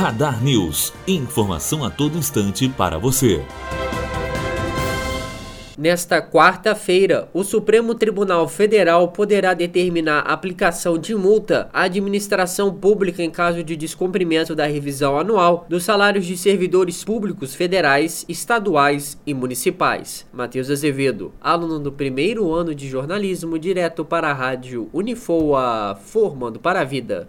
Radar News. Informação a todo instante para você. Nesta quarta-feira, o Supremo Tribunal Federal poderá determinar aplicação de multa à administração pública em caso de descumprimento da revisão anual dos salários de servidores públicos federais, estaduais e municipais. Matheus Azevedo, aluno do primeiro ano de jornalismo, direto para a rádio Unifoa, formando para a vida.